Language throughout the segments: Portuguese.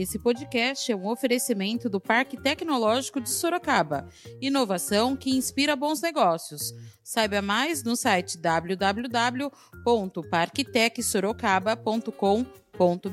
Esse podcast é um oferecimento do Parque Tecnológico de Sorocaba. Inovação que inspira bons negócios. Saiba mais no site www.parktecsorocaba.com.br.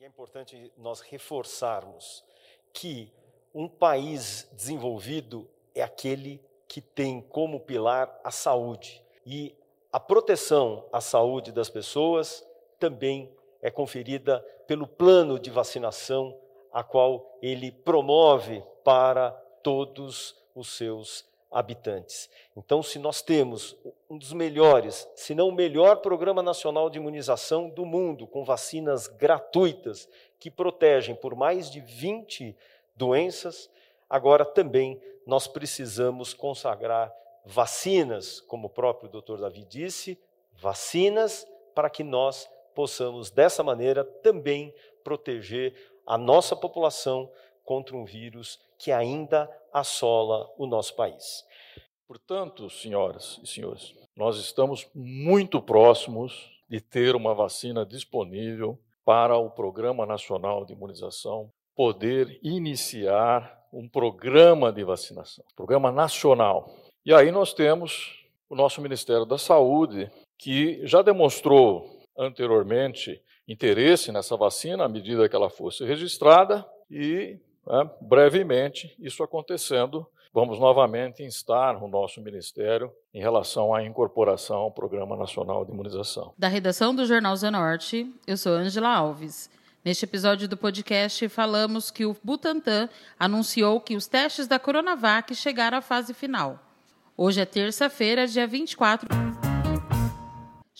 É importante nós reforçarmos que um país desenvolvido é aquele que tem como pilar a saúde. E a proteção à saúde das pessoas também é conferida pelo plano de vacinação a qual ele promove para todos os seus habitantes. Então, se nós temos um dos melhores, se não o melhor programa nacional de imunização do mundo, com vacinas gratuitas que protegem por mais de 20 doenças, agora também nós precisamos consagrar vacinas, como o próprio doutor Davi disse, vacinas para que nós possamos, dessa maneira, também proteger a nossa população contra um vírus que ainda assola o nosso país. Portanto, senhoras e senhores, nós estamos muito próximos de ter uma vacina disponível para o Programa Nacional de Imunização poder iniciar um programa de vacinação, programa nacional. E aí nós temos o nosso Ministério da Saúde, que já demonstrou anteriormente interesse nessa vacina à medida que ela fosse registrada e né, brevemente isso acontecendo, vamos novamente instar o nosso ministério em relação à incorporação ao Programa Nacional de Imunização. Da redação do Jornal Zenorte, eu sou Angela Alves. Neste episódio do podcast, falamos que o Butantan anunciou que os testes da Coronavac chegaram à fase final. Hoje é terça-feira, dia 24.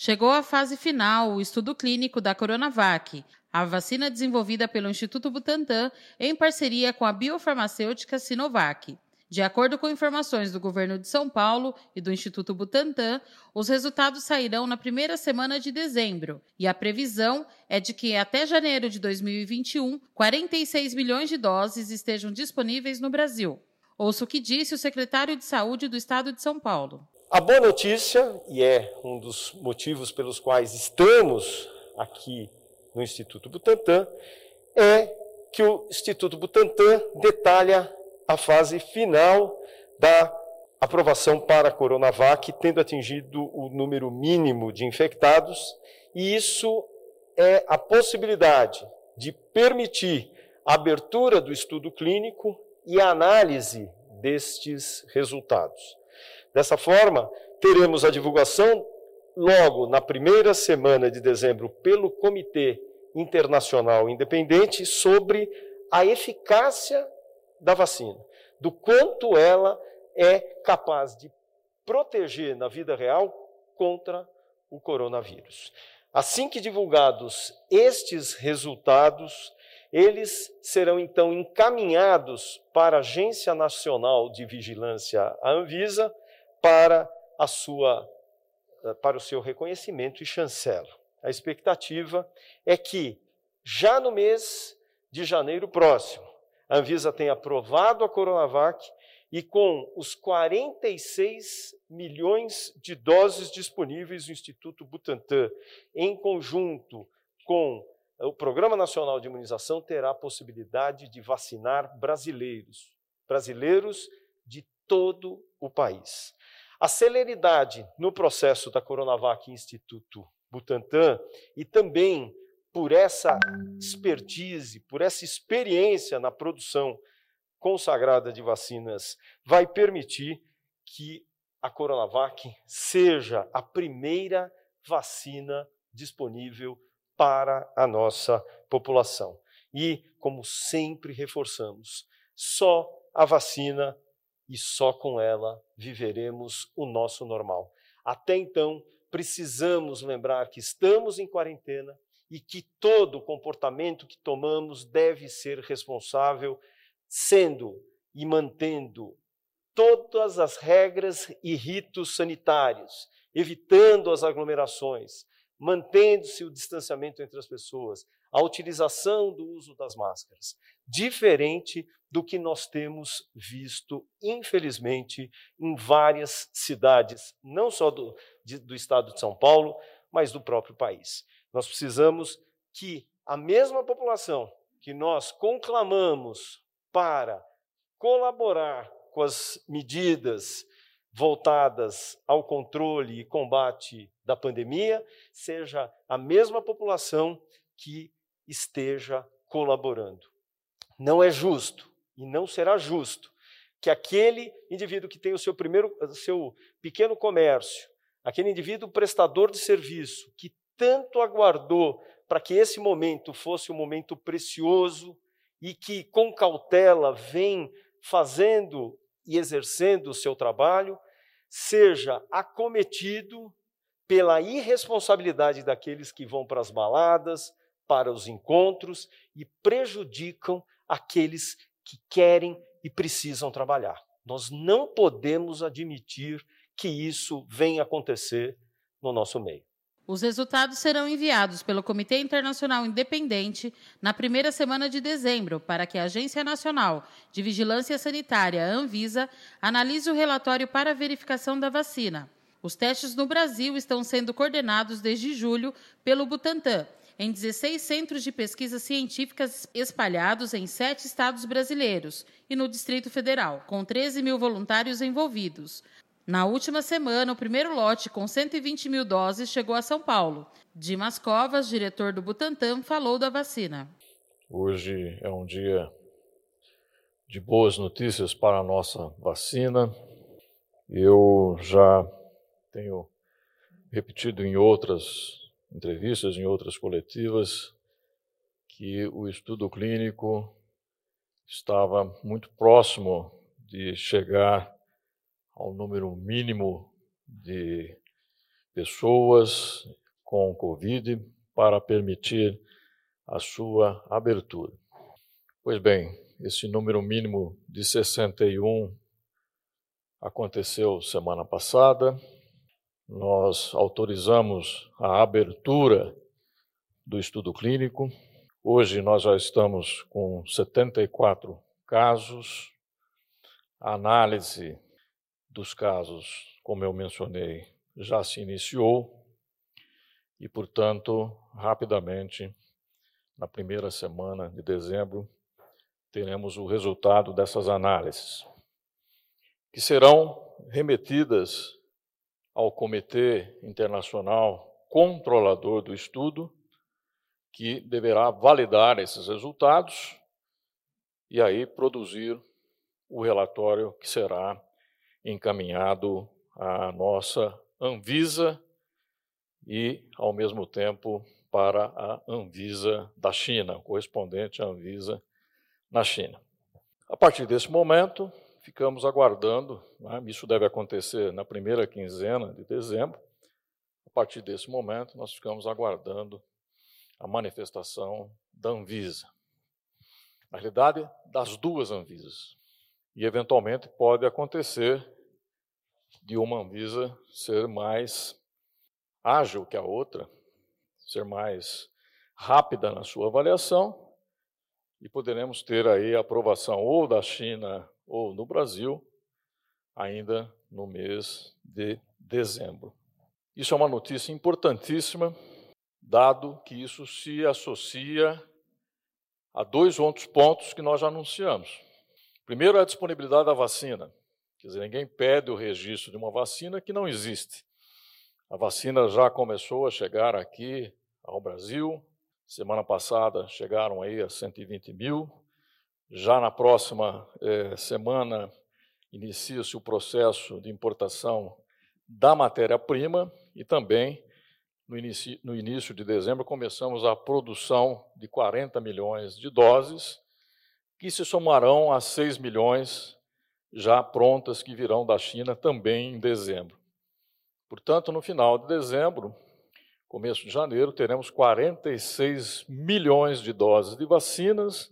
Chegou à fase final o estudo clínico da Coronavac, a vacina desenvolvida pelo Instituto Butantan em parceria com a biofarmacêutica Sinovac. De acordo com informações do governo de São Paulo e do Instituto Butantan, os resultados sairão na primeira semana de dezembro, e a previsão é de que até janeiro de 2021, 46 milhões de doses estejam disponíveis no Brasil. Ouça o que disse o secretário de Saúde do Estado de São Paulo. A boa notícia, e é um dos motivos pelos quais estamos aqui no Instituto Butantan, é que o Instituto Butantan detalha a fase final da aprovação para a Coronavac, tendo atingido o número mínimo de infectados, e isso é a possibilidade de permitir a abertura do estudo clínico e a análise destes resultados. Dessa forma, teremos a divulgação logo na primeira semana de dezembro pelo Comitê Internacional Independente sobre a eficácia da vacina, do quanto ela é capaz de proteger na vida real contra o coronavírus. Assim que divulgados estes resultados, eles serão então encaminhados para a Agência Nacional de Vigilância, a Anvisa, para a sua para o seu reconhecimento e chancela. A expectativa é que já no mês de janeiro próximo, a Anvisa tem aprovado a Coronavac e com os 46 milhões de doses disponíveis do Instituto Butantan, em conjunto com o Programa Nacional de Imunização, terá a possibilidade de vacinar brasileiros, brasileiros de todo o país. A celeridade no processo da Coronavac Instituto Butantan e também por essa expertise, por essa experiência na produção consagrada de vacinas, vai permitir que a Coronavac seja a primeira vacina disponível para a nossa população. E, como sempre reforçamos, só a vacina e só com ela viveremos o nosso normal. Até então, precisamos lembrar que estamos em quarentena, e que todo comportamento que tomamos deve ser responsável, sendo e mantendo todas as regras e ritos sanitários, evitando as aglomerações, mantendo-se o distanciamento entre as pessoas, a utilização do uso das máscaras, diferente do que nós temos visto, infelizmente, em várias cidades, não só do, de, do estado de São Paulo, mas do próprio país. Nós precisamos que a mesma população que nós conclamamos para colaborar com as medidas voltadas ao controle e combate da pandemia, seja a mesma população que esteja colaborando. Não é justo e não será justo que aquele indivíduo que tem o seu primeiro, o seu pequeno comércio, aquele indivíduo prestador de serviço que tanto aguardou para que esse momento fosse um momento precioso e que com cautela vem fazendo e exercendo o seu trabalho, seja acometido pela irresponsabilidade daqueles que vão para as baladas, para os encontros e prejudicam aqueles que querem e precisam trabalhar. Nós não podemos admitir que isso venha acontecer no nosso meio. Os resultados serão enviados pelo Comitê Internacional Independente na primeira semana de dezembro para que a Agência Nacional de Vigilância Sanitária, Anvisa, analise o relatório para verificação da vacina. Os testes no Brasil estão sendo coordenados desde julho pelo Butantan, em 16 centros de pesquisas científicas espalhados em sete estados brasileiros e no Distrito Federal, com 13 mil voluntários envolvidos. Na última semana, o primeiro lote com 120 mil doses chegou a São Paulo. Dimas Covas, diretor do Butantan, falou da vacina. Hoje é um dia de boas notícias para a nossa vacina. Eu já tenho repetido em outras entrevistas, em outras coletivas, que o estudo clínico estava muito próximo de chegar ao número mínimo de pessoas com Covid para permitir a sua abertura. Pois bem, esse número mínimo de 61 aconteceu semana passada. Nós autorizamos a abertura do estudo clínico. Hoje nós já estamos com 74 casos. A análise dos casos, como eu mencionei, já se iniciou e, portanto, rapidamente, na primeira semana de dezembro, teremos o resultado dessas análises, que serão remetidas ao Comitê Internacional Controlador do Estudo, que deverá validar esses resultados e aí produzir o relatório que será encaminhado à nossa Anvisa e, ao mesmo tempo, para a Anvisa da China, correspondente à Anvisa na China. A partir desse momento, ficamos aguardando, né, isso deve acontecer na primeira quinzena de dezembro. A partir desse momento, nós ficamos aguardando a manifestação da Anvisa. Na realidade, das duas Anvisas. E, eventualmente, pode acontecer de uma Anvisa ser mais ágil que a outra, ser mais rápida na sua avaliação, e poderemos ter aí a aprovação ou da China ou no Brasil, ainda no mês de dezembro. Isso é uma notícia importantíssima, dado que isso se associa a dois outros pontos que nós já anunciamos. Primeiro, a disponibilidade da vacina. Quer dizer, ninguém pede o registro de uma vacina que não existe. A vacina já começou a chegar aqui ao Brasil. Semana passada chegaram aí a 120 mil. Já na próxima eh, semana inicia-se o processo de importação da matéria-prima e também no no início de dezembro começamos a produção de 40 milhões de doses, que se somarão a 6 milhões já prontas que virão da China também em dezembro. Portanto, no final de dezembro, começo de janeiro, teremos 46 milhões de doses de vacinas,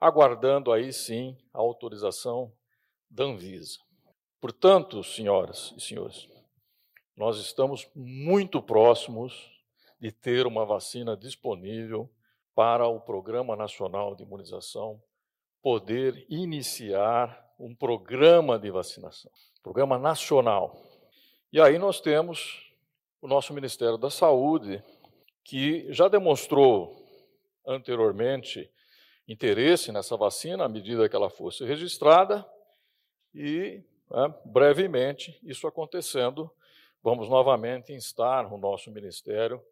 aguardando aí sim a autorização da Anvisa. Portanto, senhoras e senhores, nós estamos muito próximos de ter uma vacina disponível para o Programa Nacional de Imunização poder iniciar um programa de vacinação, programa nacional. E aí nós temos o nosso Ministério da Saúde que já demonstrou anteriormente interesse nessa vacina à medida que ela fosse registrada e né, brevemente isso acontecendo, vamos novamente instar o nosso ministério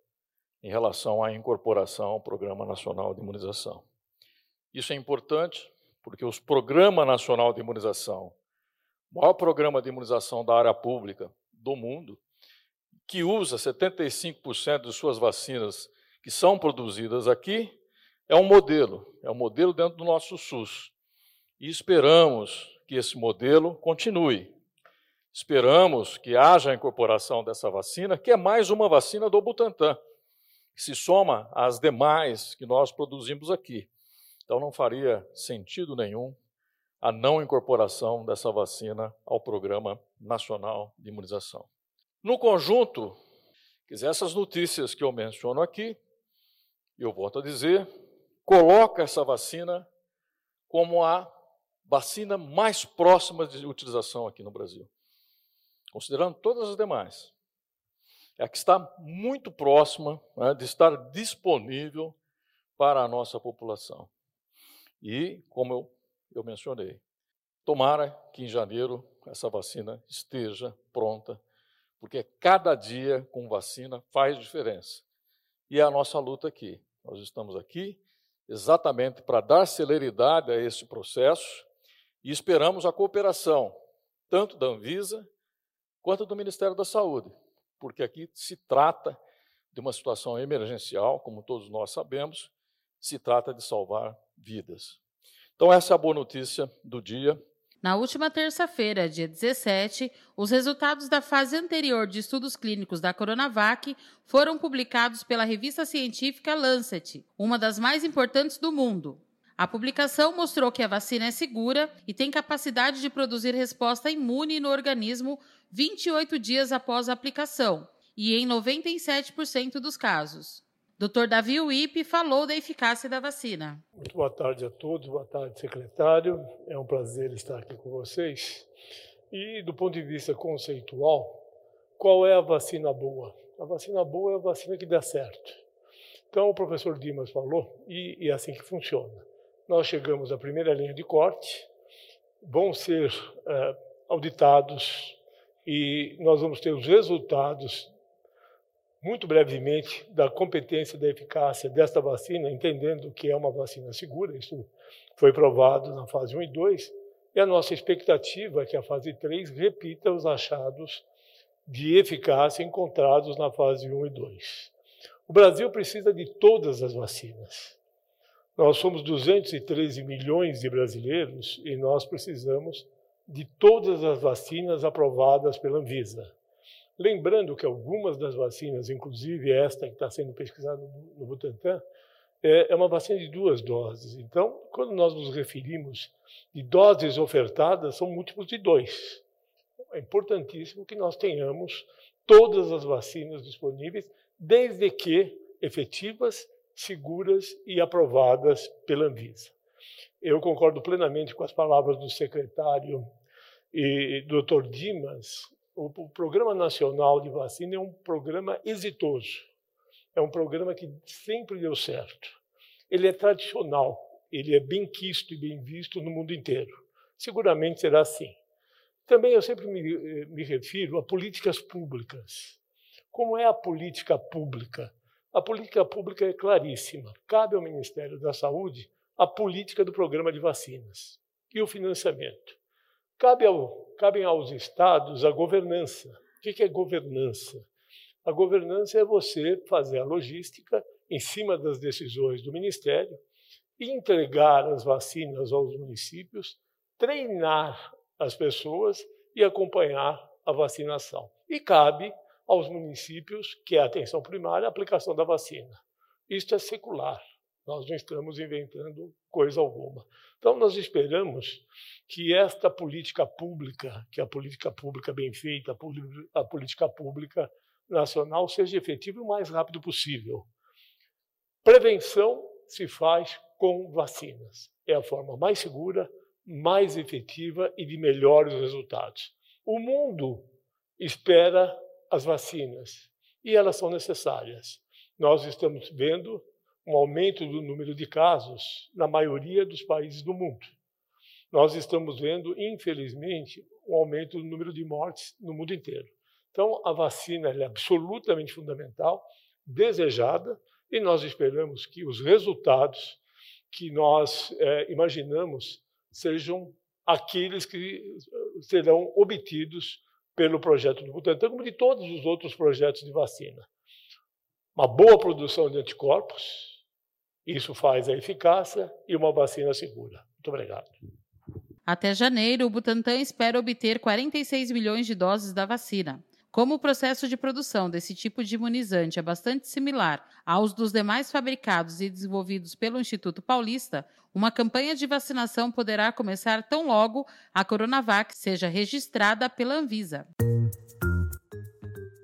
em relação à incorporação ao Programa Nacional de Imunização. Isso é importante porque os Programa Nacional de Imunização, o maior programa de imunização da área pública do mundo, que usa 75% de suas vacinas que são produzidas aqui, é um modelo, é um modelo dentro do nosso SUS. E esperamos que esse modelo continue. Esperamos que haja a incorporação dessa vacina, que é mais uma vacina do Butantan, que se soma às demais que nós produzimos aqui. Então não faria sentido nenhum a não incorporação dessa vacina ao Programa Nacional de Imunização. No conjunto, essas notícias que eu menciono aqui, eu volto a dizer, coloca essa vacina como a vacina mais próxima de utilização aqui no Brasil, considerando todas as demais. É a que está muito próxima né, de estar disponível para a nossa população. E, como eu, eu mencionei, tomara que em janeiro essa vacina esteja pronta porque cada dia com vacina faz diferença. E é a nossa luta aqui. Nós estamos aqui exatamente para dar celeridade a esse processo e esperamos a cooperação, tanto da Anvisa quanto do Ministério da Saúde, porque aqui se trata de uma situação emergencial, como todos nós sabemos, se trata de salvar vidas. Então, essa é a boa notícia do dia. Na última terça-feira, dia 17, os resultados da fase anterior de estudos clínicos da Coronavac foram publicados pela revista científica Lancet, uma das mais importantes do mundo. A publicação mostrou que a vacina é segura e tem capacidade de produzir resposta imune no organismo 28 dias após a aplicação, e em 97% dos casos. Dr. Davi Uip falou da eficácia da vacina. Muito boa tarde a todos, boa tarde, secretário. É um prazer estar aqui com vocês. E do ponto de vista conceitual, qual é a vacina boa? A vacina boa é a vacina que dá certo. Então, o professor Dimas falou, e, é assim que funciona. Nós chegamos à primeira linha de corte, vão ser é, auditados e nós vamos ter os resultados muito brevemente da competência da eficácia desta vacina, entendendo que é uma vacina segura, isso foi provado na fase 1 e 2, e a nossa expectativa é que a fase 3 repita os achados de eficácia encontrados na fase 1 e 2. O Brasil precisa de todas as vacinas. Nós somos 213 milhões de brasileiros e nós precisamos de todas as vacinas aprovadas pela Anvisa. Lembrando que algumas das vacinas, inclusive esta que está sendo pesquisada no Butantan, é, é uma vacina de duas doses. Então, quando nós nos referimos de doses ofertadas, são múltiplos de dois. É importantíssimo que nós tenhamos todas as vacinas disponíveis, desde que efetivas, seguras e aprovadas pela Anvisa. Eu concordo plenamente com as palavras do secretário e Dr. Dimas o, Programa Nacional de Vacina é um programa exitoso. É um programa que sempre deu certo. Ele é tradicional, ele é bem quisto e bem visto no mundo inteiro. Seguramente será assim. Também eu sempre me, eh, me refiro a políticas públicas. Como é a política pública? A política pública é claríssima. Cabe ao Ministério da Saúde a política do programa de vacinas e o financiamento. Cabe ao, cabem aos estados a governança. O que é governança? A governança é você fazer a logística em cima das decisões do Ministério, entregar as vacinas aos municípios, treinar as pessoas e acompanhar a vacinação. E cabe aos municípios, que é a atenção primária, a aplicação da vacina. Isto é secular. Nós não estamos inventando coisa alguma. Então, nós esperamos que esta política pública, que a política pública bem feita, a política pública nacional, seja efetiva o mais rápido possível. Prevenção se faz com vacinas. É a forma mais segura, mais efetiva e de melhores resultados. O mundo espera as vacinas e elas são necessárias. nós estamos vendo um aumento do número de casos na maioria dos países do mundo. Nós estamos vendo, infelizmente, um aumento do número de mortes no mundo inteiro. Então, a vacina é absolutamente fundamental, desejada, e nós esperamos que os resultados que nós é, imaginamos sejam aqueles que serão obtidos pelo projeto do Butantan, como de todos os outros projetos de vacina. Uma boa produção de anticorpos, isso faz a eficácia e uma vacina segura. Muito obrigado. Até janeiro, o Butantan espera obter 46 milhões de doses da vacina. Como o processo de produção desse tipo de imunizante é bastante similar aos dos demais fabricados e desenvolvidos pelo Instituto Paulista, uma campanha de vacinação poderá começar tão logo a Coronavac seja registrada pela Anvisa.